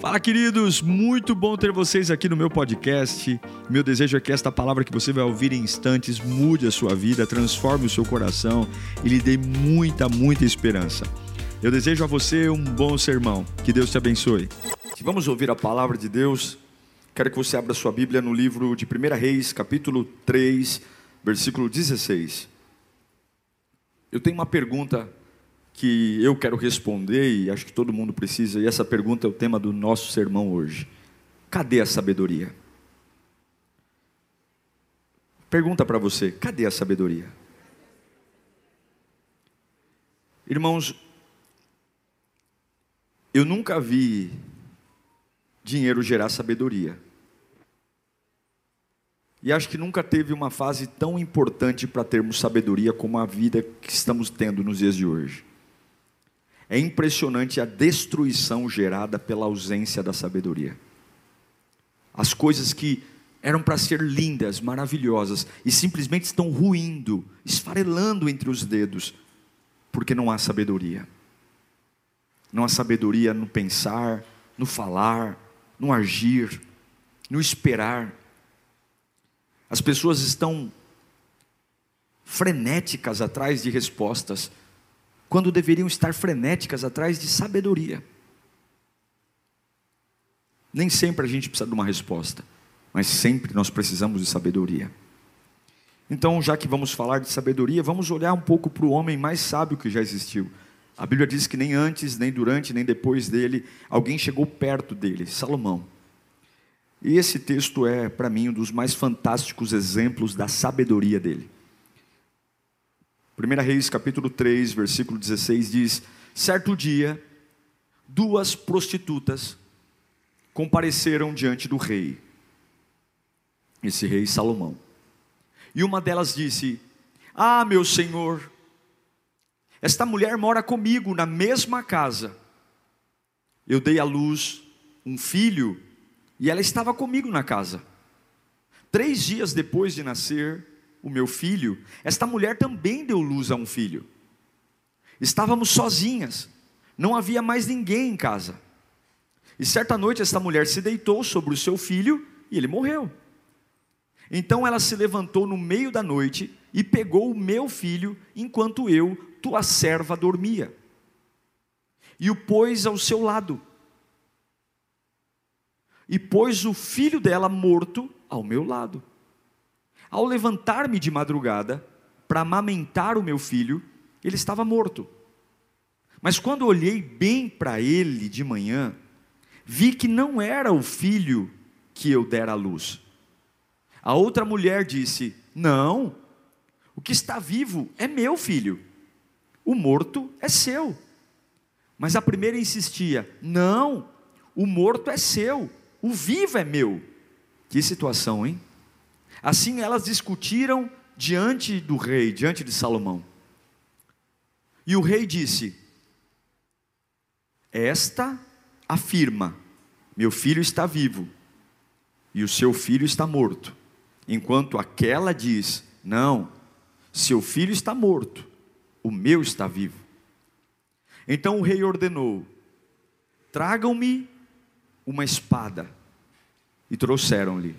Fala, queridos! Muito bom ter vocês aqui no meu podcast. Meu desejo é que esta palavra que você vai ouvir em instantes mude a sua vida, transforme o seu coração e lhe dê muita, muita esperança. Eu desejo a você um bom sermão. Que Deus te abençoe. Vamos ouvir a palavra de Deus. Quero que você abra sua Bíblia no livro de 1 Reis, capítulo 3, versículo 16. Eu tenho uma pergunta que eu quero responder e acho que todo mundo precisa, e essa pergunta é o tema do nosso sermão hoje. Cadê a sabedoria? Pergunta para você: cadê a sabedoria? Irmãos, eu nunca vi dinheiro gerar sabedoria. E acho que nunca teve uma fase tão importante para termos sabedoria como a vida que estamos tendo nos dias de hoje. É impressionante a destruição gerada pela ausência da sabedoria. As coisas que eram para ser lindas, maravilhosas, e simplesmente estão ruindo, esfarelando entre os dedos, porque não há sabedoria. Não há sabedoria no pensar, no falar, no agir, no esperar. As pessoas estão frenéticas atrás de respostas, quando deveriam estar frenéticas atrás de sabedoria. Nem sempre a gente precisa de uma resposta, mas sempre nós precisamos de sabedoria. Então, já que vamos falar de sabedoria, vamos olhar um pouco para o homem mais sábio que já existiu. A Bíblia diz que nem antes, nem durante, nem depois dele, alguém chegou perto dele, Salomão. E esse texto é, para mim, um dos mais fantásticos exemplos da sabedoria dele. 1 Reis capítulo 3, versículo 16 diz: Certo dia, duas prostitutas compareceram diante do rei, esse rei Salomão. E uma delas disse: Ah, meu senhor, esta mulher mora comigo na mesma casa. Eu dei à luz um filho e ela estava comigo na casa. Três dias depois de nascer, o meu filho, esta mulher também deu luz a um filho. Estávamos sozinhas, não havia mais ninguém em casa. E certa noite esta mulher se deitou sobre o seu filho e ele morreu. Então ela se levantou no meio da noite e pegou o meu filho enquanto eu, tua serva, dormia. E o pôs ao seu lado. E pôs o filho dela morto ao meu lado. Ao levantar-me de madrugada para amamentar o meu filho, ele estava morto. Mas quando olhei bem para ele de manhã, vi que não era o filho que eu dera à luz. A outra mulher disse: Não, o que está vivo é meu filho, o morto é seu. Mas a primeira insistia: Não, o morto é seu, o vivo é meu. Que situação, hein? Assim elas discutiram diante do rei, diante de Salomão. E o rei disse: Esta afirma: Meu filho está vivo e o seu filho está morto. Enquanto aquela diz: Não, seu filho está morto, o meu está vivo. Então o rei ordenou: Tragam-me uma espada. E trouxeram-lhe.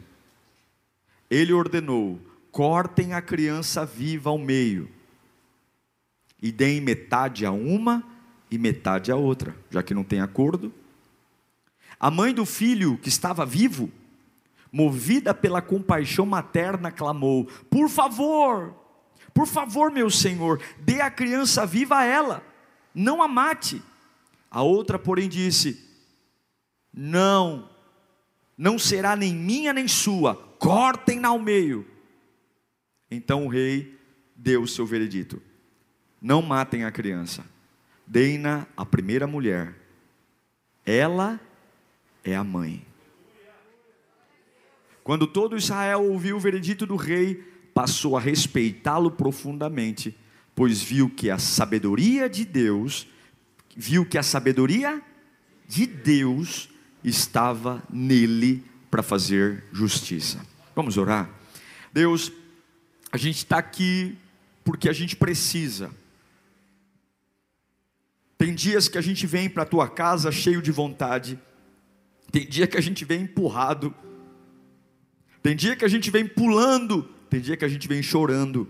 Ele ordenou: cortem a criança viva ao meio, e deem metade a uma e metade a outra, já que não tem acordo. A mãe do filho que estava vivo, movida pela compaixão materna, clamou: Por favor, por favor, meu senhor, dê a criança viva a ela, não a mate. A outra, porém, disse: Não, não será nem minha nem sua, cortem-na ao meio. Então o rei deu o seu veredito: não matem a criança, deem-na à primeira mulher, ela é a mãe. Quando todo Israel ouviu o veredito do rei, passou a respeitá-lo profundamente, pois viu que a sabedoria de Deus, viu que a sabedoria de Deus estava nele para fazer justiça. Vamos orar? Deus, a gente está aqui porque a gente precisa. Tem dias que a gente vem para a tua casa cheio de vontade, Tem dia que a gente vem empurrado, tem dia que a gente vem pulando, tem dia que a gente vem chorando,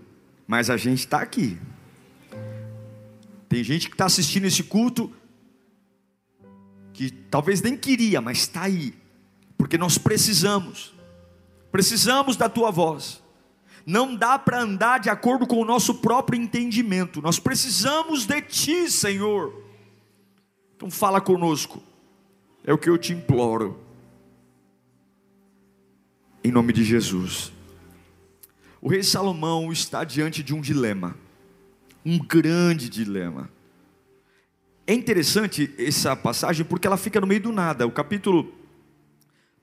mas a gente está aqui. Tem gente que está assistindo esse culto que talvez nem queria, mas está aí, porque nós precisamos, precisamos da tua voz. Não dá para andar de acordo com o nosso próprio entendimento, nós precisamos de ti, Senhor. Então fala conosco, é o que eu te imploro, em nome de Jesus. O rei Salomão está diante de um dilema, um grande dilema. É interessante essa passagem porque ela fica no meio do nada. O capítulo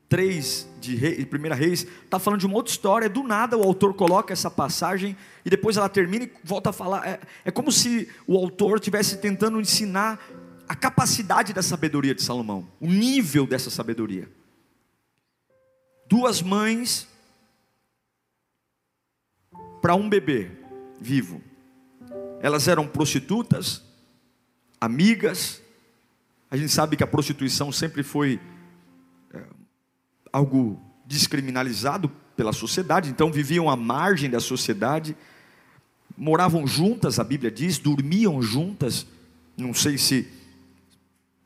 3 de, 1 Reis está falando de uma outra história. Do nada o autor coloca essa passagem e depois ela termina e volta a falar. É, é como se o autor estivesse tentando ensinar a capacidade da sabedoria de Salomão, o nível dessa sabedoria. Duas mães para um bebê vivo. Elas eram prostitutas, amigas. A gente sabe que a prostituição sempre foi algo descriminalizado pela sociedade, então viviam à margem da sociedade, moravam juntas, a Bíblia diz, dormiam juntas. Não sei se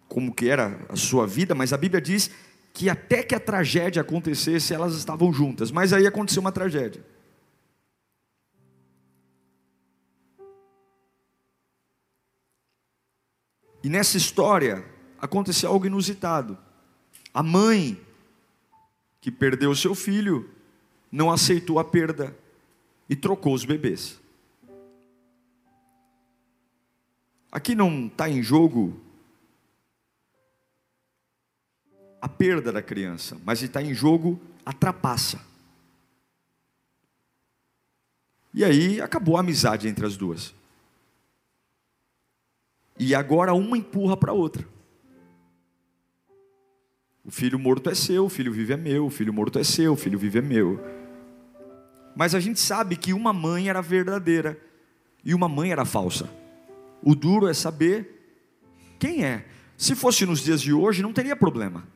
como que era a sua vida, mas a Bíblia diz que até que a tragédia acontecesse, elas estavam juntas. Mas aí aconteceu uma tragédia. E nessa história aconteceu algo inusitado. A mãe que perdeu seu filho não aceitou a perda e trocou os bebês. Aqui não está em jogo a perda da criança, mas está em jogo a trapaça. E aí acabou a amizade entre as duas. E agora uma empurra para a outra. O filho morto é seu, o filho vivo é meu, o filho morto é seu, o filho vivo é meu. Mas a gente sabe que uma mãe era verdadeira e uma mãe era falsa. O duro é saber quem é. Se fosse nos dias de hoje, não teria problema.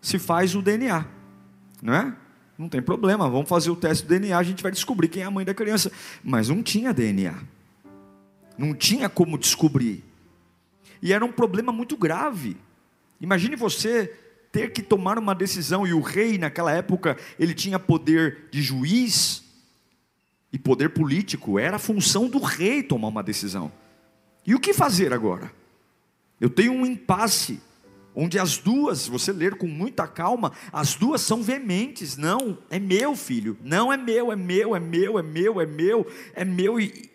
Se faz o DNA, não é? Não tem problema, vamos fazer o teste do DNA, a gente vai descobrir quem é a mãe da criança. Mas não tinha DNA, não tinha como descobrir e era um problema muito grave. Imagine você ter que tomar uma decisão, e o rei, naquela época, ele tinha poder de juiz e poder político, era a função do rei tomar uma decisão. E o que fazer agora? Eu tenho um impasse, onde as duas, você ler com muita calma, as duas são veementes. Não, é meu filho, não é meu, é meu, é meu, é meu, é meu, é meu. E,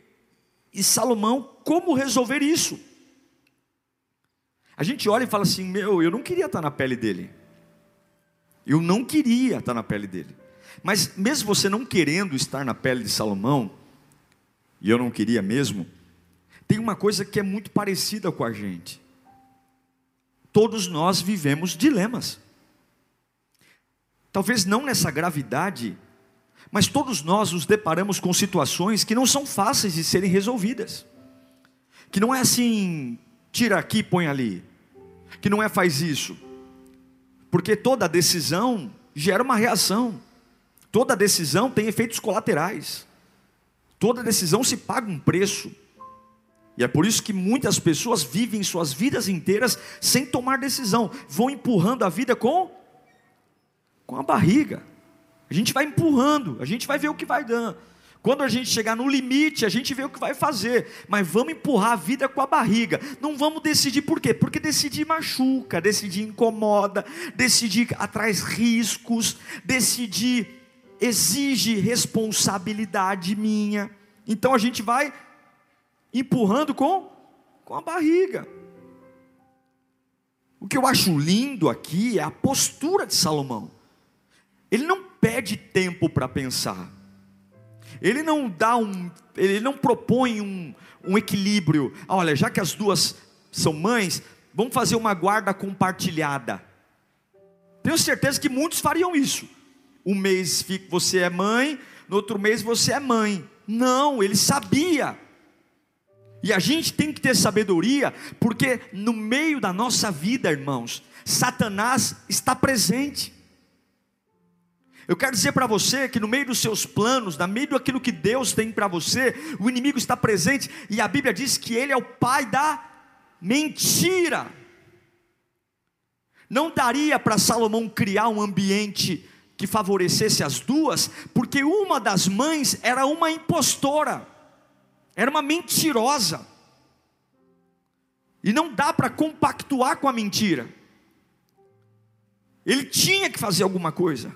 e Salomão, como resolver isso? A gente olha e fala assim: meu, eu não queria estar na pele dele. Eu não queria estar na pele dele. Mas mesmo você não querendo estar na pele de Salomão, e eu não queria mesmo, tem uma coisa que é muito parecida com a gente. Todos nós vivemos dilemas. Talvez não nessa gravidade, mas todos nós nos deparamos com situações que não são fáceis de serem resolvidas. Que não é assim, tira aqui, põe ali que não é faz isso. Porque toda decisão gera uma reação. Toda decisão tem efeitos colaterais. Toda decisão se paga um preço. E é por isso que muitas pessoas vivem suas vidas inteiras sem tomar decisão, vão empurrando a vida com com a barriga. A gente vai empurrando, a gente vai ver o que vai dando. Quando a gente chegar no limite, a gente vê o que vai fazer, mas vamos empurrar a vida com a barriga. Não vamos decidir por quê? Porque decidir machuca, decidir incomoda, decidir atrás riscos, decidir exige responsabilidade minha. Então a gente vai empurrando com com a barriga. O que eu acho lindo aqui é a postura de Salomão. Ele não pede tempo para pensar. Ele não dá um, ele não propõe um, um equilíbrio. Olha, já que as duas são mães, vamos fazer uma guarda compartilhada. Tenho certeza que muitos fariam isso. Um mês você é mãe, no outro mês você é mãe. Não, ele sabia. E a gente tem que ter sabedoria, porque no meio da nossa vida, irmãos, Satanás está presente. Eu quero dizer para você que no meio dos seus planos, no meio daquilo que Deus tem para você, o inimigo está presente e a Bíblia diz que ele é o pai da mentira. Não daria para Salomão criar um ambiente que favorecesse as duas, porque uma das mães era uma impostora, era uma mentirosa, e não dá para compactuar com a mentira, ele tinha que fazer alguma coisa,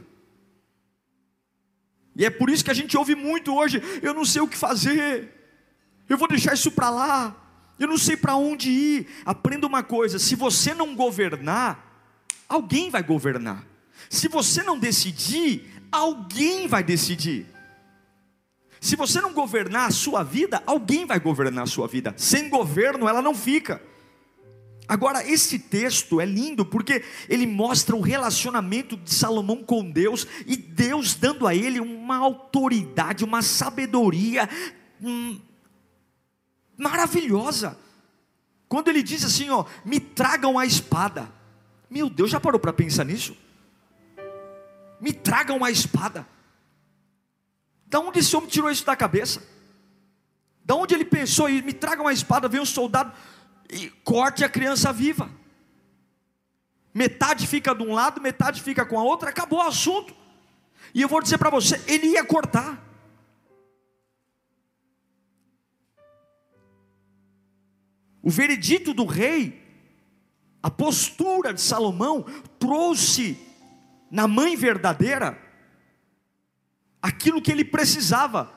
e é por isso que a gente ouve muito hoje: eu não sei o que fazer, eu vou deixar isso para lá, eu não sei para onde ir. Aprenda uma coisa: se você não governar, alguém vai governar. Se você não decidir, alguém vai decidir. Se você não governar a sua vida, alguém vai governar a sua vida. Sem governo, ela não fica. Agora, esse texto é lindo porque ele mostra o relacionamento de Salomão com Deus e Deus dando a ele uma autoridade, uma sabedoria hum, maravilhosa. Quando ele diz assim, ó, me tragam a espada. Meu Deus, já parou para pensar nisso? Me tragam a espada. Da onde esse homem tirou isso da cabeça? Da onde ele pensou, me tragam a espada, vem um soldado e corte a criança viva. Metade fica de um lado, metade fica com a outra, acabou o assunto. E eu vou dizer para você, ele ia cortar. O veredito do rei, a postura de Salomão, trouxe na mãe verdadeira aquilo que ele precisava.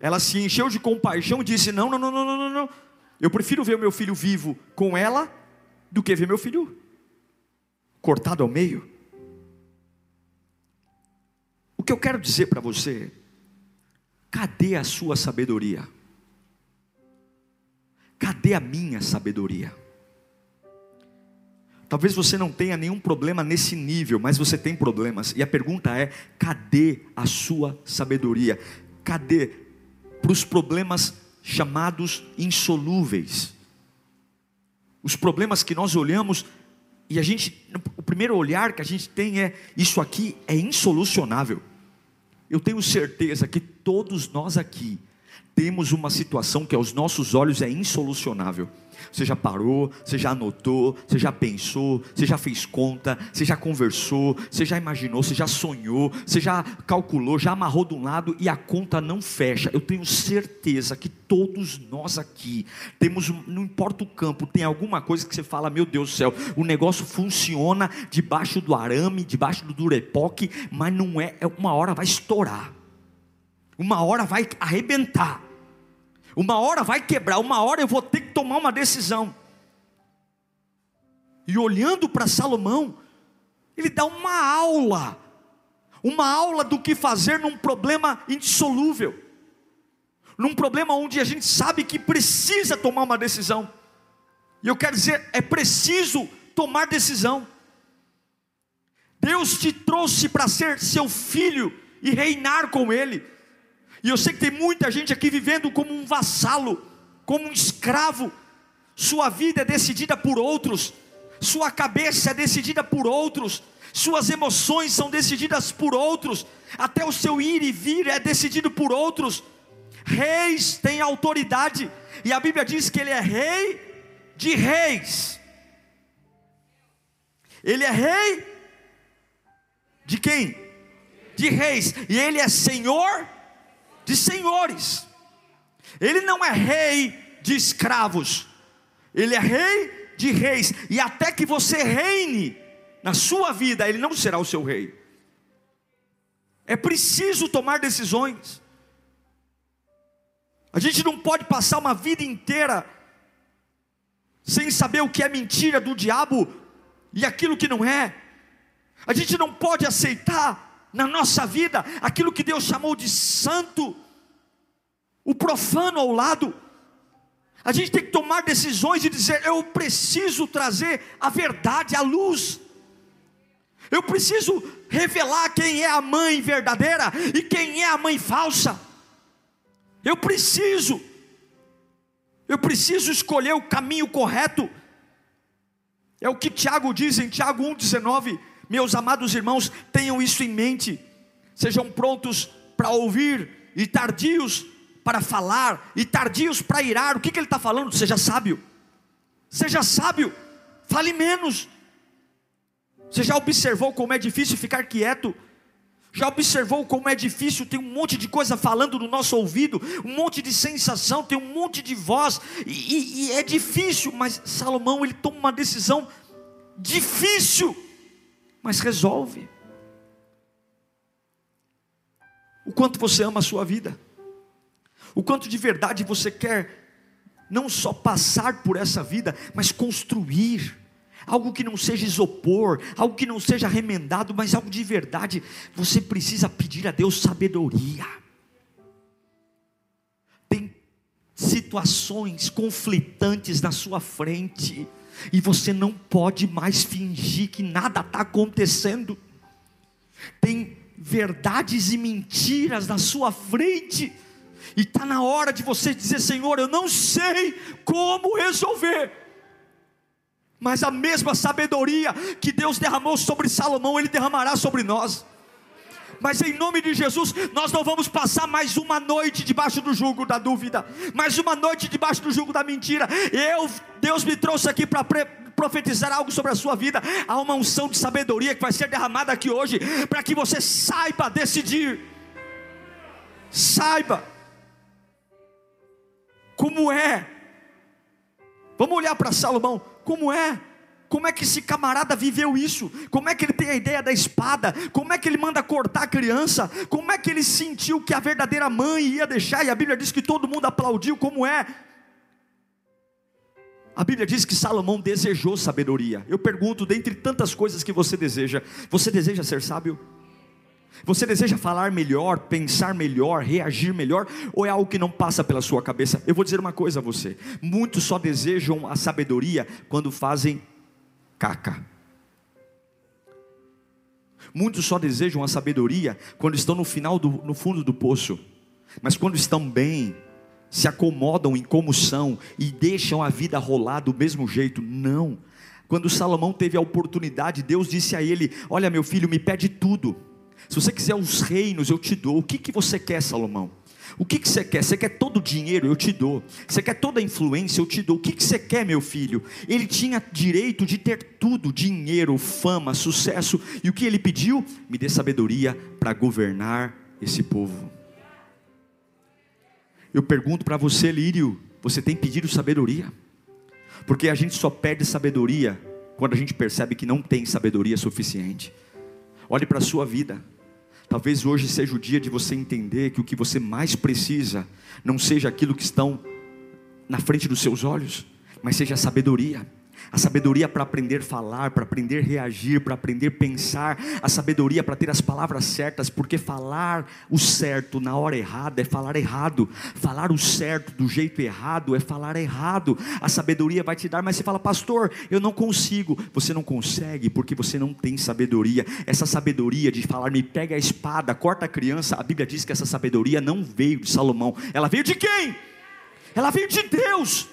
Ela se encheu de compaixão e disse: Não, não, não, não, não, não. Eu prefiro ver o meu filho vivo com ela do que ver meu filho cortado ao meio. O que eu quero dizer para você, cadê a sua sabedoria? Cadê a minha sabedoria? Talvez você não tenha nenhum problema nesse nível, mas você tem problemas. E a pergunta é: cadê a sua sabedoria? Cadê para os problemas chamados insolúveis. Os problemas que nós olhamos e a gente, o primeiro olhar que a gente tem é: isso aqui é insolucionável. Eu tenho certeza que todos nós aqui temos uma situação que aos nossos olhos é insolucionável. Você já parou, você já anotou, você já pensou, você já fez conta, você já conversou, você já imaginou, você já sonhou, você já calculou, já amarrou de um lado e a conta não fecha. Eu tenho certeza que todos nós aqui temos, não importa o campo, tem alguma coisa que você fala, meu Deus do céu, o negócio funciona debaixo do arame, debaixo do durepoque, mas não é, é uma hora vai estourar. Uma hora vai arrebentar. Uma hora vai quebrar, uma hora eu vou ter que tomar uma decisão. E olhando para Salomão, ele dá uma aula, uma aula do que fazer num problema indissolúvel, num problema onde a gente sabe que precisa tomar uma decisão. E eu quero dizer, é preciso tomar decisão. Deus te trouxe para ser seu filho e reinar com Ele. E eu sei que tem muita gente aqui vivendo como um vassalo, como um escravo. Sua vida é decidida por outros, sua cabeça é decidida por outros, suas emoções são decididas por outros, até o seu ir e vir é decidido por outros. Reis têm autoridade, e a Bíblia diz que ele é rei de reis. Ele é rei de quem? De reis, e ele é senhor de senhores. Ele não é rei de escravos, ele é rei de reis, e até que você reine na sua vida, ele não será o seu rei. É preciso tomar decisões. A gente não pode passar uma vida inteira sem saber o que é mentira do diabo e aquilo que não é. A gente não pode aceitar na nossa vida aquilo que Deus chamou de santo, o profano ao lado. A gente tem que tomar decisões e dizer: eu preciso trazer a verdade à luz. Eu preciso revelar quem é a mãe verdadeira e quem é a mãe falsa. Eu preciso. Eu preciso escolher o caminho correto. É o que Tiago diz em Tiago 1,19. Meus amados irmãos, tenham isso em mente. Sejam prontos para ouvir e tardios para falar e tardios para irar. O que, que ele está falando? Seja sábio. Seja sábio. Fale menos. Você já observou como é difícil ficar quieto? Já observou como é difícil? Tem um monte de coisa falando no nosso ouvido, um monte de sensação, tem um monte de voz, e, e, e é difícil, mas Salomão ele toma uma decisão difícil, mas resolve. O quanto você ama a sua vida, o quanto de verdade você quer não só passar por essa vida, mas construir algo que não seja isopor, algo que não seja remendado, mas algo de verdade. Você precisa pedir a Deus sabedoria. Tem situações conflitantes na sua frente, e você não pode mais fingir que nada está acontecendo. Tem verdades e mentiras na sua frente, e está na hora de você dizer: Senhor, eu não sei como resolver mas a mesma sabedoria que Deus derramou sobre Salomão, Ele derramará sobre nós. Mas em nome de Jesus, nós não vamos passar mais uma noite debaixo do jugo da dúvida, mais uma noite debaixo do jugo da mentira. Eu, Deus me trouxe aqui para profetizar algo sobre a sua vida. Há uma unção de sabedoria que vai ser derramada aqui hoje, para que você saiba decidir. Saiba como é. Vamos olhar para Salomão. Como é? Como é que esse camarada viveu isso? Como é que ele tem a ideia da espada? Como é que ele manda cortar a criança? Como é que ele sentiu que a verdadeira mãe ia deixar? E a Bíblia diz que todo mundo aplaudiu. Como é? A Bíblia diz que Salomão desejou sabedoria. Eu pergunto, dentre tantas coisas que você deseja, você deseja ser sábio? Você deseja falar melhor, pensar melhor, reagir melhor, ou é algo que não passa pela sua cabeça? Eu vou dizer uma coisa a você: muitos só desejam a sabedoria quando fazem caca. Muitos só desejam a sabedoria quando estão no final do, no fundo do poço, mas quando estão bem, se acomodam em como são e deixam a vida rolar do mesmo jeito. Não. Quando Salomão teve a oportunidade, Deus disse a ele: Olha, meu filho, me pede tudo se você quiser os reinos, eu te dou. O que, que você quer, Salomão? O que, que você quer? Você quer todo o dinheiro? Eu te dou. Você quer toda a influência? Eu te dou. O que, que você quer, meu filho? Ele tinha direito de ter tudo: dinheiro, fama, sucesso. E o que ele pediu? Me dê sabedoria para governar esse povo. Eu pergunto para você, Lírio: você tem pedido sabedoria? Porque a gente só perde sabedoria quando a gente percebe que não tem sabedoria suficiente. Olhe para a sua vida. Talvez hoje seja o dia de você entender que o que você mais precisa não seja aquilo que estão na frente dos seus olhos, mas seja a sabedoria a sabedoria para aprender a falar, para aprender a reagir, para aprender a pensar, a sabedoria para ter as palavras certas, porque falar o certo na hora errada é falar errado, falar o certo do jeito errado é falar errado. A sabedoria vai te dar, mas você fala, pastor, eu não consigo. Você não consegue porque você não tem sabedoria. Essa sabedoria de falar, me pega a espada, corta a criança, a Bíblia diz que essa sabedoria não veio de Salomão, ela veio de quem? Ela veio de Deus.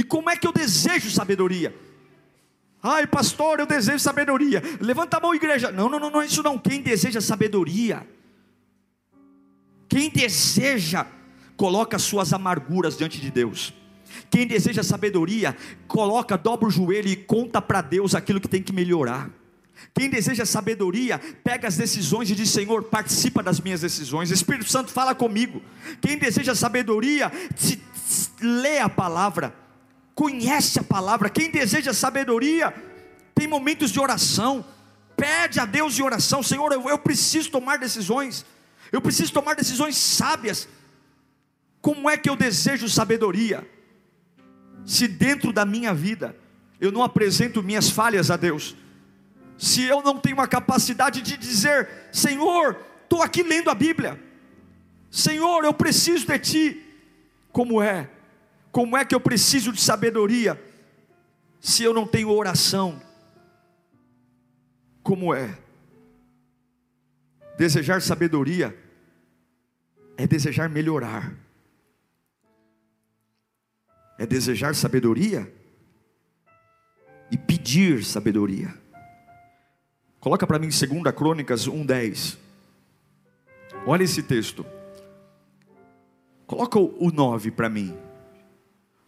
E como é que eu desejo sabedoria? Ai, pastor, eu desejo sabedoria. Levanta a mão, igreja. Não, não, não, não é isso não. Quem deseja sabedoria, quem deseja, coloca suas amarguras diante de Deus. Quem deseja sabedoria, coloca, dobra o joelho e conta para Deus aquilo que tem que melhorar. Quem deseja sabedoria, pega as decisões e diz: Senhor, participa das minhas decisões. Espírito Santo, fala comigo. Quem deseja sabedoria, lê a palavra conhece a palavra, quem deseja sabedoria, tem momentos de oração, pede a Deus em oração: Senhor, eu, eu preciso tomar decisões, eu preciso tomar decisões sábias. Como é que eu desejo sabedoria? Se dentro da minha vida eu não apresento minhas falhas a Deus, se eu não tenho a capacidade de dizer, Senhor, estou aqui lendo a Bíblia, Senhor, eu preciso de Ti, como é como é que eu preciso de sabedoria se eu não tenho oração? Como é? Desejar sabedoria é desejar melhorar. É desejar sabedoria e pedir sabedoria. Coloca para mim 2 Crônicas 1,10. Olha esse texto. Coloca o 9 para mim.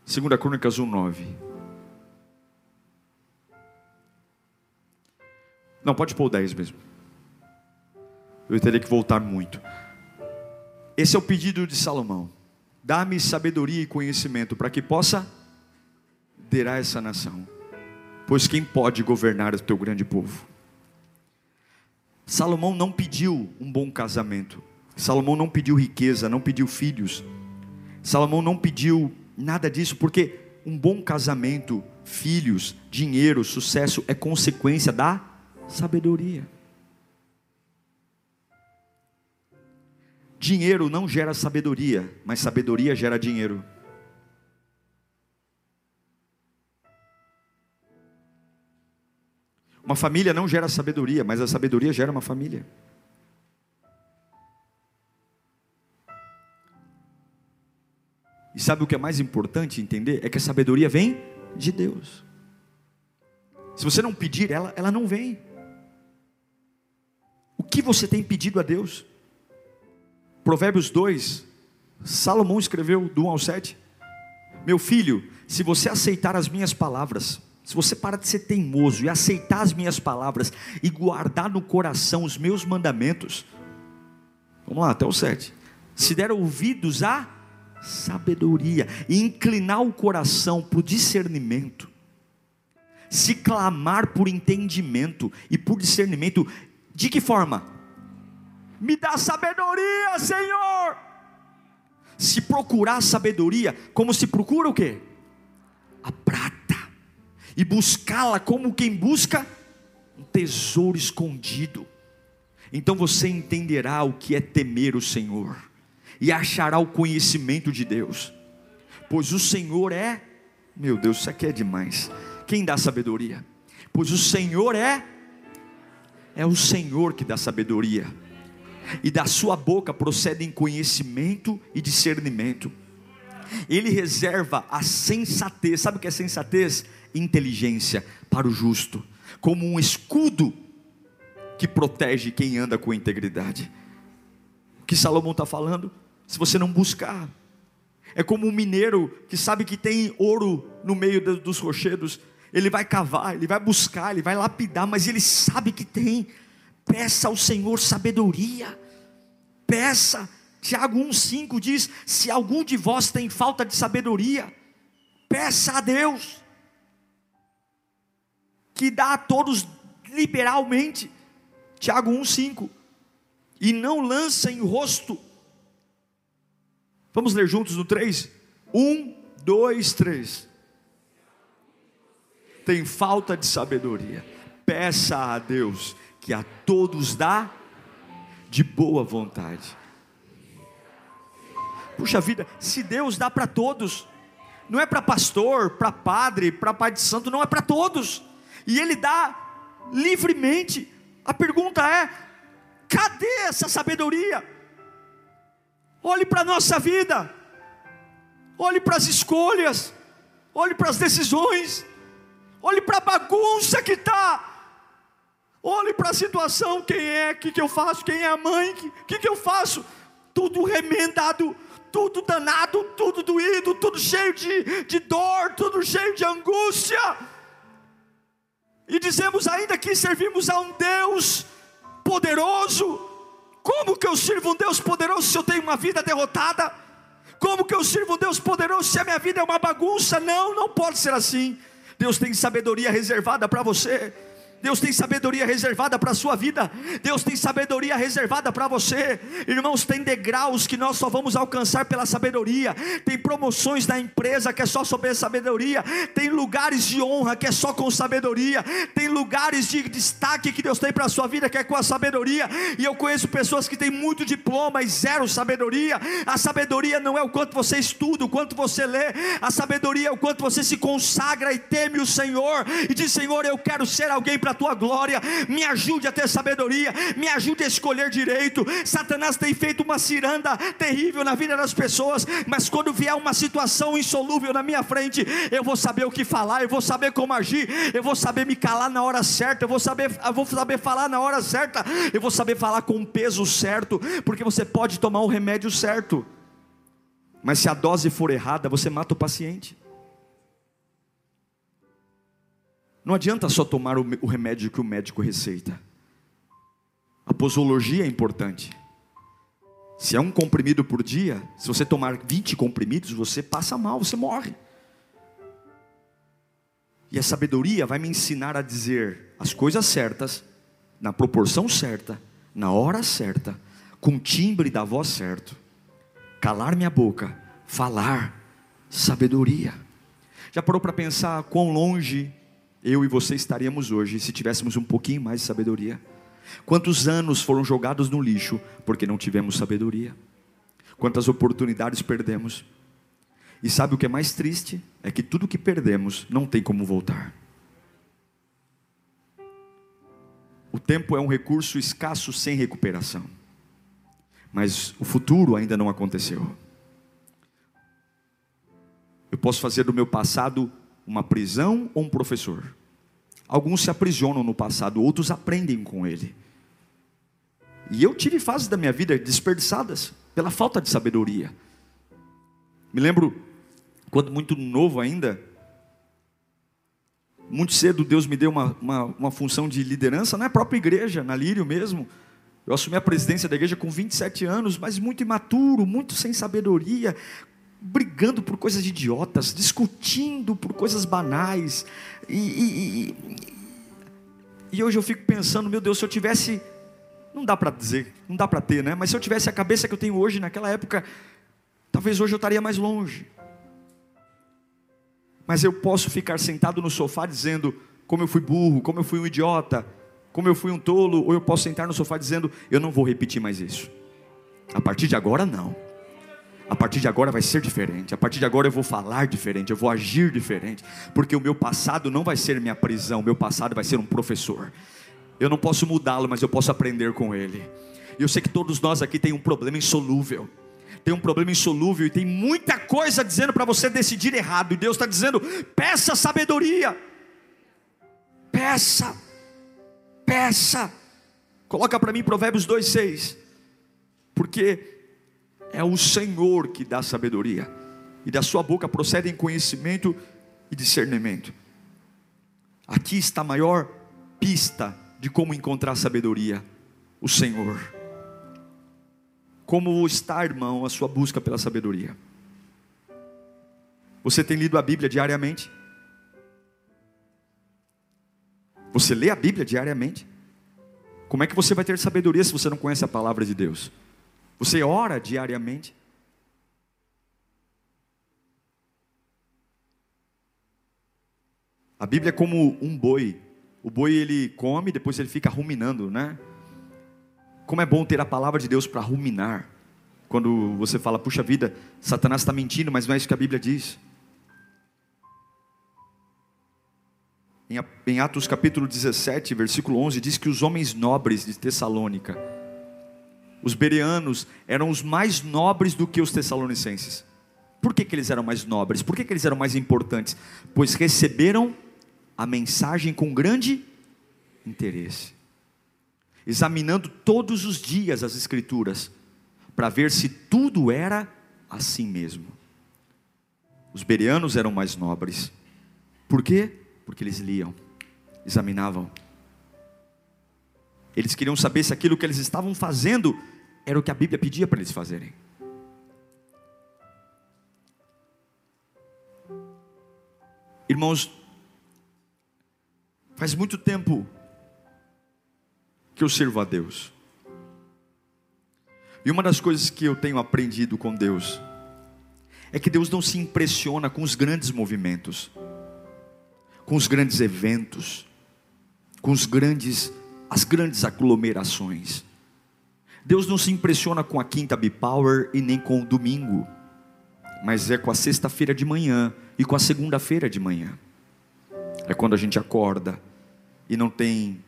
2 Crônicas 1,9. Não, pode pôr o 10 mesmo. Eu teria que voltar muito. Esse é o pedido de Salomão. Dá-me sabedoria e conhecimento para que possa liderar essa nação. Pois quem pode governar o teu grande povo? Salomão não pediu um bom casamento. Salomão não pediu riqueza, não pediu filhos. Salomão não pediu nada disso, porque um bom casamento, filhos, dinheiro, sucesso é consequência da sabedoria. Dinheiro não gera sabedoria, mas sabedoria gera dinheiro. Uma família não gera sabedoria, mas a sabedoria gera uma família. E sabe o que é mais importante entender? É que a sabedoria vem de Deus. Se você não pedir ela, ela não vem. O que você tem pedido a Deus? Provérbios 2, Salomão escreveu do 1 ao 7. Meu filho, se você aceitar as minhas palavras, se você parar de ser teimoso e aceitar as minhas palavras e guardar no coração os meus mandamentos, vamos lá, até o 7. Se der ouvidos à sabedoria e inclinar o coração para o discernimento, se clamar por entendimento e por discernimento, de que forma? Me dá sabedoria, Senhor. Se procurar sabedoria, como se procura o quê? A prata e buscá-la como quem busca um tesouro escondido. Então você entenderá o que é temer o Senhor e achará o conhecimento de Deus, pois o Senhor é, meu Deus, isso aqui é demais. Quem dá sabedoria? Pois o Senhor é, é o Senhor que dá sabedoria, e da sua boca procedem conhecimento e discernimento. Ele reserva a sensatez, sabe o que é sensatez? inteligência para o justo, como um escudo que protege quem anda com integridade. O que Salomão está falando? Se você não buscar, é como um mineiro que sabe que tem ouro no meio dos rochedos, ele vai cavar, ele vai buscar, ele vai lapidar, mas ele sabe que tem. Peça ao Senhor sabedoria, peça. Tiago 1,5 diz: Se algum de vós tem falta de sabedoria, peça a Deus que dá a todos liberalmente. Tiago 1,5. E não lança em rosto. Vamos ler juntos no 3? 1, 2, 3. Tem falta de sabedoria. Peça a Deus que a todos dá de boa vontade. Puxa vida, se Deus dá para todos, não é para pastor, para padre, para pai de santo, não é para todos e Ele dá livremente. A pergunta é: cadê essa sabedoria? Olhe para a nossa vida, olhe para as escolhas, olhe para as decisões, olhe para a bagunça que está. Olhe para a situação, quem é, o que, que eu faço, quem é a mãe, o que, que, que eu faço, tudo remendado, tudo danado, tudo doído, tudo cheio de, de dor, tudo cheio de angústia e dizemos ainda que servimos a um Deus poderoso. Como que eu sirvo um Deus poderoso se eu tenho uma vida derrotada? Como que eu sirvo um Deus poderoso se a minha vida é uma bagunça? Não, não pode ser assim. Deus tem sabedoria reservada para você. Deus tem sabedoria reservada para a sua vida, Deus tem sabedoria reservada para você, irmãos. Tem degraus que nós só vamos alcançar pela sabedoria, tem promoções na empresa que é só sobre sabedoria, tem lugares de honra que é só com sabedoria, tem lugares de destaque que Deus tem para a sua vida que é com a sabedoria. E eu conheço pessoas que têm muito diploma e zero sabedoria. A sabedoria não é o quanto você estuda, o quanto você lê, a sabedoria é o quanto você se consagra e teme o Senhor e diz: Senhor, eu quero ser alguém para a tua glória. Me ajude a ter sabedoria, me ajude a escolher direito. Satanás tem feito uma ciranda terrível na vida das pessoas, mas quando vier uma situação insolúvel na minha frente, eu vou saber o que falar, eu vou saber como agir, eu vou saber me calar na hora certa, eu vou saber, eu vou saber falar na hora certa, eu vou saber falar com o peso certo, porque você pode tomar o remédio certo. Mas se a dose for errada, você mata o paciente. Não adianta só tomar o remédio que o médico receita. A posologia é importante. Se é um comprimido por dia, se você tomar 20 comprimidos, você passa mal, você morre. E a sabedoria vai me ensinar a dizer as coisas certas, na proporção certa, na hora certa, com o timbre da voz certo calar minha boca, falar sabedoria. Já parou para pensar quão longe eu e você estaríamos hoje se tivéssemos um pouquinho mais de sabedoria? Quantos anos foram jogados no lixo porque não tivemos sabedoria? Quantas oportunidades perdemos? E sabe o que é mais triste? É que tudo que perdemos não tem como voltar. O tempo é um recurso escasso sem recuperação mas o futuro ainda não aconteceu. Eu posso fazer do meu passado uma prisão ou um professor. Alguns se aprisionam no passado, outros aprendem com ele. E eu tive fases da minha vida desperdiçadas pela falta de sabedoria. Me lembro, quando muito novo ainda, muito cedo Deus me deu uma, uma, uma função de liderança na própria igreja, na Lírio mesmo. Eu assumi a presidência da igreja com 27 anos, mas muito imaturo, muito sem sabedoria, brigando por coisas idiotas, discutindo por coisas banais. E, e, e, hoje eu fico pensando, meu Deus, se eu tivesse. Não dá para dizer, não dá para ter, né? Mas se eu tivesse a cabeça que eu tenho hoje, naquela época, talvez hoje eu estaria mais longe. Mas eu posso ficar sentado no sofá dizendo como eu fui burro, como eu fui um idiota como eu fui um tolo, ou eu posso sentar no sofá dizendo: Eu não vou repetir mais isso. A partir de agora, não. A partir de agora vai ser diferente. A partir de agora eu vou falar diferente, eu vou agir diferente, porque o meu passado não vai ser minha prisão, o meu passado vai ser um professor. Eu não posso mudá-lo, mas eu posso aprender com ele. E eu sei que todos nós aqui tem um problema insolúvel. Tem um problema insolúvel e tem muita coisa dizendo para você decidir errado. E Deus está dizendo: peça sabedoria. Peça peça. Coloca para mim Provérbios 2,6. Porque é o Senhor que dá sabedoria, e da sua boca procedem conhecimento e discernimento. Aqui está a maior pista de como encontrar sabedoria: o Senhor. Como está, irmão, a sua busca pela sabedoria? Você tem lido a Bíblia diariamente? Você lê a Bíblia diariamente? Como é que você vai ter sabedoria se você não conhece a palavra de Deus? Você ora diariamente? A Bíblia é como um boi. O boi ele come, depois ele fica ruminando, né? Como é bom ter a palavra de Deus para ruminar. Quando você fala, puxa vida, Satanás está mentindo, mas não é isso que a Bíblia diz. Em Atos capítulo 17, versículo 11, diz que os homens nobres de Tessalônica, os bereanos, eram os mais nobres do que os tessalonicenses. Por que, que eles eram mais nobres? Por que, que eles eram mais importantes? Pois receberam a mensagem com grande interesse, examinando todos os dias as Escrituras, para ver se tudo era assim mesmo. Os bereanos eram mais nobres. Por quê? Porque eles liam, examinavam. Eles queriam saber se aquilo que eles estavam fazendo era o que a Bíblia pedia para eles fazerem. Irmãos, faz muito tempo que eu sirvo a Deus. E uma das coisas que eu tenho aprendido com Deus é que Deus não se impressiona com os grandes movimentos com os grandes eventos, com os grandes, as grandes aglomerações. Deus não se impressiona com a quinta Bipower e nem com o domingo, mas é com a sexta-feira de manhã e com a segunda-feira de manhã. É quando a gente acorda e não tem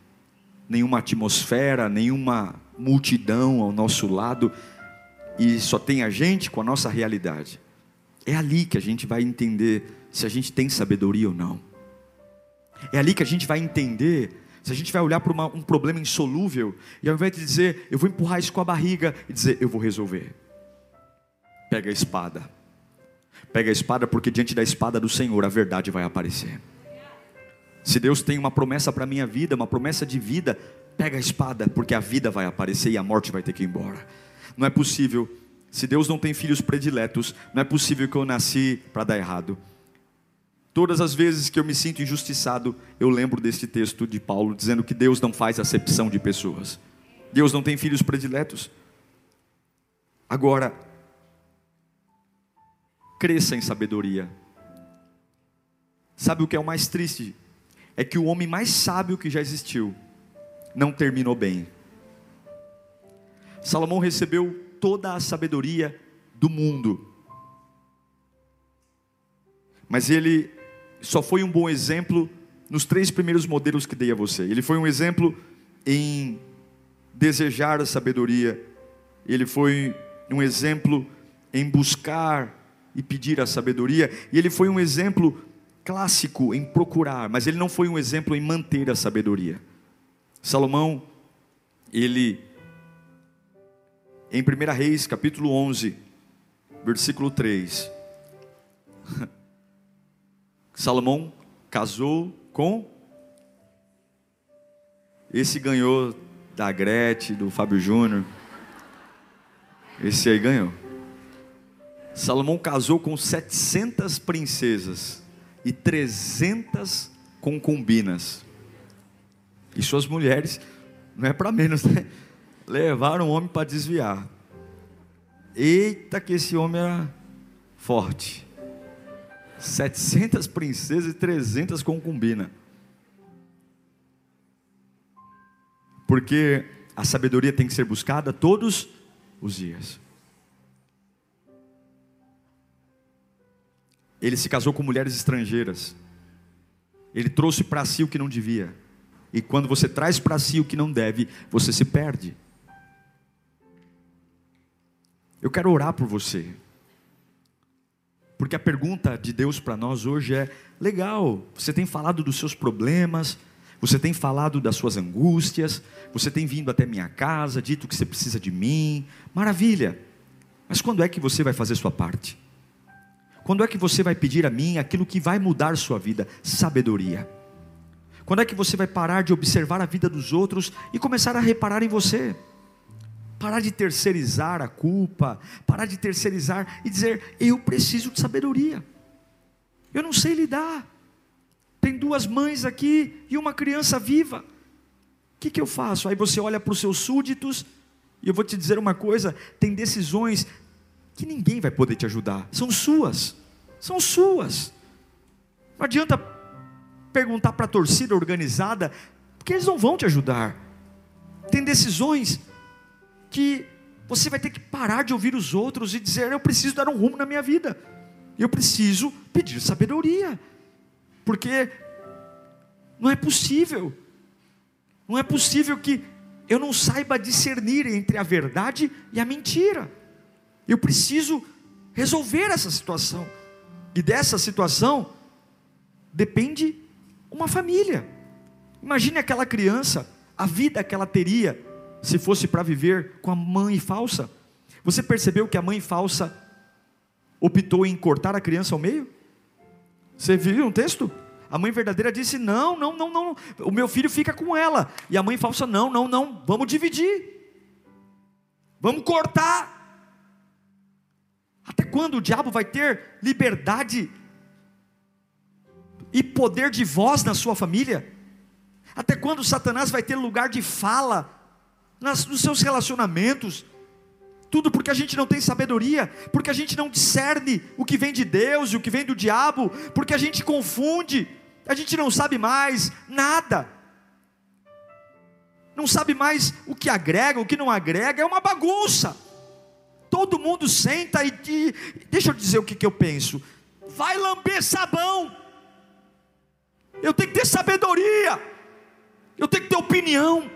nenhuma atmosfera, nenhuma multidão ao nosso lado e só tem a gente com a nossa realidade. É ali que a gente vai entender se a gente tem sabedoria ou não. É ali que a gente vai entender se a gente vai olhar para um problema insolúvel e ao invés de dizer eu vou empurrar isso com a barriga e dizer eu vou resolver. Pega a espada. Pega a espada porque diante da espada do Senhor a verdade vai aparecer. Se Deus tem uma promessa para a minha vida, uma promessa de vida, pega a espada, porque a vida vai aparecer e a morte vai ter que ir embora. Não é possível, se Deus não tem filhos prediletos, não é possível que eu nasci para dar errado. Todas as vezes que eu me sinto injustiçado, eu lembro deste texto de Paulo dizendo que Deus não faz acepção de pessoas. Deus não tem filhos prediletos. Agora, cresça em sabedoria. Sabe o que é o mais triste? é que o homem mais sábio que já existiu não terminou bem. Salomão recebeu toda a sabedoria do mundo, mas ele só foi um bom exemplo nos três primeiros modelos que dei a você. Ele foi um exemplo em desejar a sabedoria, ele foi um exemplo em buscar e pedir a sabedoria, e ele foi um exemplo clássico em procurar, mas ele não foi um exemplo em manter a sabedoria. Salomão, ele, em 1 Reis, capítulo 11, versículo 3, Salomão casou com. Esse ganhou da Gretchen, do Fábio Júnior. Esse aí ganhou. Salomão casou com 700 princesas e 300 concubinas. E suas mulheres, não é para menos, né? Levaram o homem para desviar. Eita, que esse homem era forte. 700 princesas e 300 concubinas. Porque a sabedoria tem que ser buscada todos os dias. Ele se casou com mulheres estrangeiras. Ele trouxe para si o que não devia. E quando você traz para si o que não deve, você se perde. Eu quero orar por você. Porque a pergunta de Deus para nós hoje é: legal, você tem falado dos seus problemas, você tem falado das suas angústias, você tem vindo até minha casa, dito que você precisa de mim, maravilha. Mas quando é que você vai fazer sua parte? Quando é que você vai pedir a mim aquilo que vai mudar sua vida? Sabedoria. Quando é que você vai parar de observar a vida dos outros e começar a reparar em você? Parar de terceirizar a culpa, parar de terceirizar e dizer: eu preciso de sabedoria. Eu não sei lidar. Tem duas mães aqui e uma criança viva. O que, que eu faço? Aí você olha para os seus súditos, e eu vou te dizer uma coisa: tem decisões que ninguém vai poder te ajudar, são suas, são suas. Não adianta perguntar para a torcida organizada, porque eles não vão te ajudar. Tem decisões que você vai ter que parar de ouvir os outros e dizer: Eu preciso dar um rumo na minha vida, eu preciso pedir sabedoria, porque não é possível, não é possível que eu não saiba discernir entre a verdade e a mentira. Eu preciso resolver essa situação. E dessa situação depende uma família. Imagine aquela criança, a vida que ela teria se fosse para viver com a mãe falsa. Você percebeu que a mãe falsa optou em cortar a criança ao meio? Você viu um texto? A mãe verdadeira disse: Não, não, não, não, o meu filho fica com ela. E a mãe falsa: Não, não, não, vamos dividir. Vamos cortar. Até quando o diabo vai ter liberdade e poder de voz na sua família? Até quando Satanás vai ter lugar de fala nas, nos seus relacionamentos? Tudo porque a gente não tem sabedoria, porque a gente não discerne o que vem de Deus e o que vem do diabo, porque a gente confunde, a gente não sabe mais nada, não sabe mais o que agrega, o que não agrega, é uma bagunça. Todo mundo senta e, e deixa eu dizer o que, que eu penso, vai lamber sabão, eu tenho que ter sabedoria, Eu tenho que ter opinião.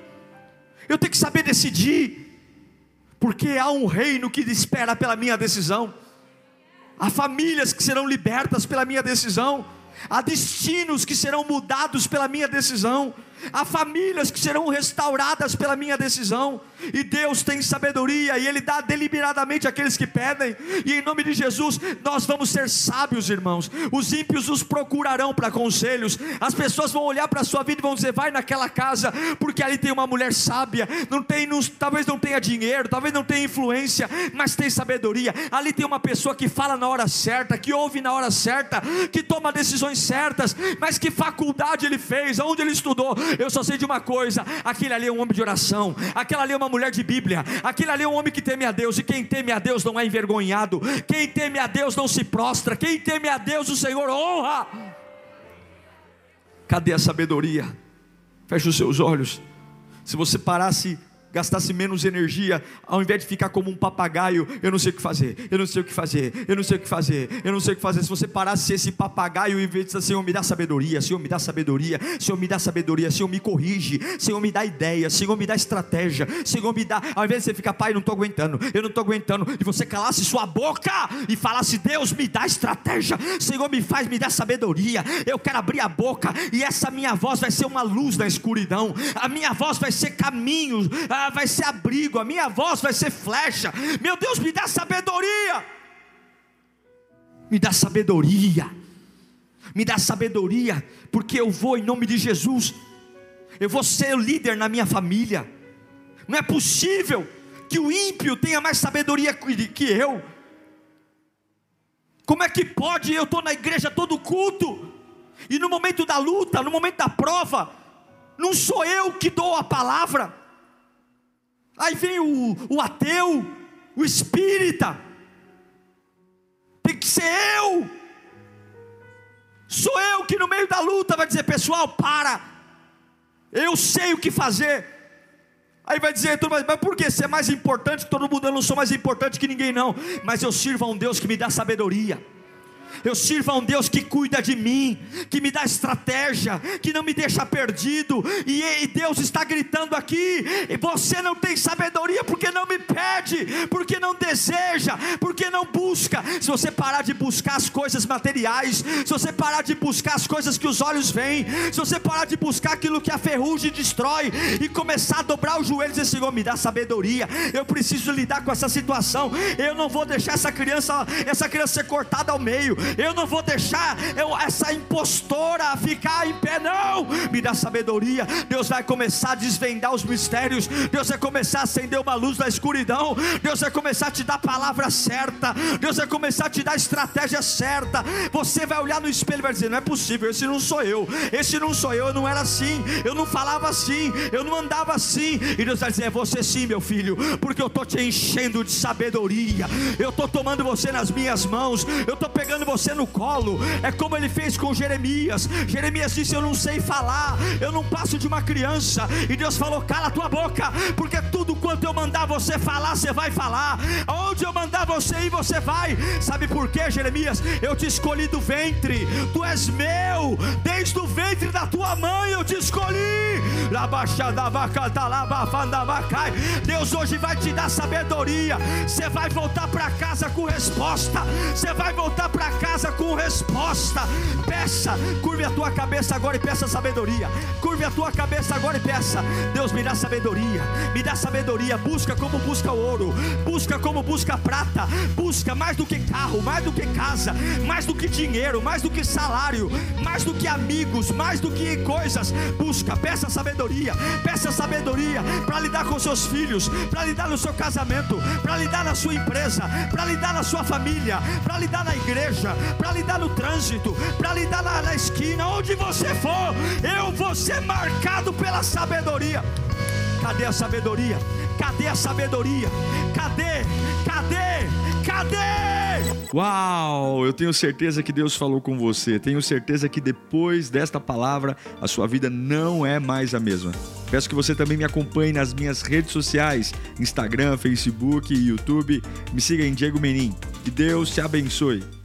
Eu tenho que saber decidir. Porque há um reino que espera pela minha decisão. Há famílias que serão libertas pela minha decisão. Há destinos que serão mudados pela minha decisão. Há famílias que serão restauradas pela minha decisão, e Deus tem sabedoria, e Ele dá deliberadamente àqueles que pedem, e em nome de Jesus, nós vamos ser sábios, irmãos. Os ímpios nos procurarão para conselhos, as pessoas vão olhar para a sua vida e vão dizer: vai naquela casa, porque ali tem uma mulher sábia, não tem, não, talvez não tenha dinheiro, talvez não tenha influência, mas tem sabedoria. Ali tem uma pessoa que fala na hora certa, que ouve na hora certa, que toma decisões certas, mas que faculdade ele fez, aonde ele estudou eu só sei de uma coisa: aquele ali é um homem de oração, aquela ali é uma mulher de Bíblia, aquele ali é um homem que teme a Deus, e quem teme a Deus não é envergonhado, quem teme a Deus não se prostra, quem teme a Deus o Senhor honra. Cadê a sabedoria? Feche os seus olhos. Se você parasse gastasse menos energia, ao invés de ficar como um papagaio, eu não sei o que fazer, eu não sei o que fazer, eu não sei o que fazer, eu não sei o que fazer. Se você parasse esse papagaio e vez Senhor, me dá sabedoria, Senhor, me dá sabedoria, Senhor, me dá sabedoria, Senhor, me corrige, Senhor, me dá ideia, Senhor, me dá estratégia, Senhor, me dá, ao invés de você ficar, pai, não estou aguentando, eu não estou aguentando, e você calasse sua boca e falasse, Deus, me dá estratégia, Senhor, me faz, me dá sabedoria, eu quero abrir a boca, e essa minha voz vai ser uma luz na escuridão, a minha voz vai ser vai ser abrigo, a minha voz vai ser flecha. Meu Deus, me dá sabedoria. Me dá sabedoria. Me dá sabedoria, porque eu vou em nome de Jesus. Eu vou ser líder na minha família. Não é possível que o ímpio tenha mais sabedoria que eu. Como é que pode? Eu estou na igreja todo culto, e no momento da luta, no momento da prova, não sou eu que dou a palavra, Aí vem o, o ateu, o espírita. Tem que ser eu. Sou eu que no meio da luta vai dizer, pessoal, para. Eu sei o que fazer. Aí vai dizer, mas por que você é mais importante que todo mundo? Eu não sou mais importante que ninguém, não. Mas eu sirvo a um Deus que me dá sabedoria. Eu sirvo a um Deus que cuida de mim, que me dá estratégia, que não me deixa perdido. E, Deus está gritando aqui: você não tem sabedoria porque não me pede, porque não deseja, porque não busca. Se você parar de buscar as coisas materiais, se você parar de buscar as coisas que os olhos veem, se você parar de buscar aquilo que a ferrugem destrói e começar a dobrar os joelhos e dizer: Senhor, me dá sabedoria. Eu preciso lidar com essa situação. Eu não vou deixar essa criança, essa criança ser cortada ao meio eu não vou deixar eu, essa impostora ficar em pé, não. Me dá sabedoria. Deus vai começar a desvendar os mistérios. Deus vai começar a acender uma luz na escuridão. Deus vai começar a te dar a palavra certa. Deus vai começar a te dar a estratégia certa. Você vai olhar no espelho e vai dizer: Não é possível, esse não sou eu. Esse não sou eu. Eu não era assim. Eu não falava assim. Eu não andava assim. E Deus vai dizer: É você sim, meu filho, porque eu estou te enchendo de sabedoria. Eu estou tomando você nas minhas mãos. Eu estou pegando você no colo. É como ele fez com Jeremias. Jeremias disse: Eu não sei falar, eu não passo de uma criança. E Deus falou: Cala a tua boca, porque tudo quanto eu mandar você falar, você vai falar. Aonde eu mandar você ir, você vai. Sabe por quê, Jeremias? Eu te escolhi do ventre, tu és meu, desde o ventre da tua mãe eu te escolhi. Deus hoje vai te dar sabedoria. Você vai voltar para casa com resposta. Você vai voltar para casa com resposta. Peça, curve a tua cabeça agora e peça sabedoria. Curve a tua cabeça agora e peça. Deus me dá sabedoria. Me dá sabedoria. Busca como busca ouro. Busca como busca prata. Busca mais do que carro, mais do que casa, mais do que dinheiro, mais do que salário, mais do que amigos, mais do que coisas. Busca, peça sabedoria. Peça sabedoria para lidar com seus filhos, para lidar no seu casamento, para lidar na sua empresa, para lidar na sua família, para lidar na igreja, para lidar no trânsito, para lidar na, na esquina, onde você for, eu vou ser marcado pela sabedoria. Cadê a sabedoria? Cadê a sabedoria? Cadê? Cadê? Cadê? Uau! Eu tenho certeza que Deus falou com você. Tenho certeza que depois desta palavra a sua vida não é mais a mesma. Peço que você também me acompanhe nas minhas redes sociais: Instagram, Facebook YouTube. Me siga em Diego Menin. Que Deus te abençoe.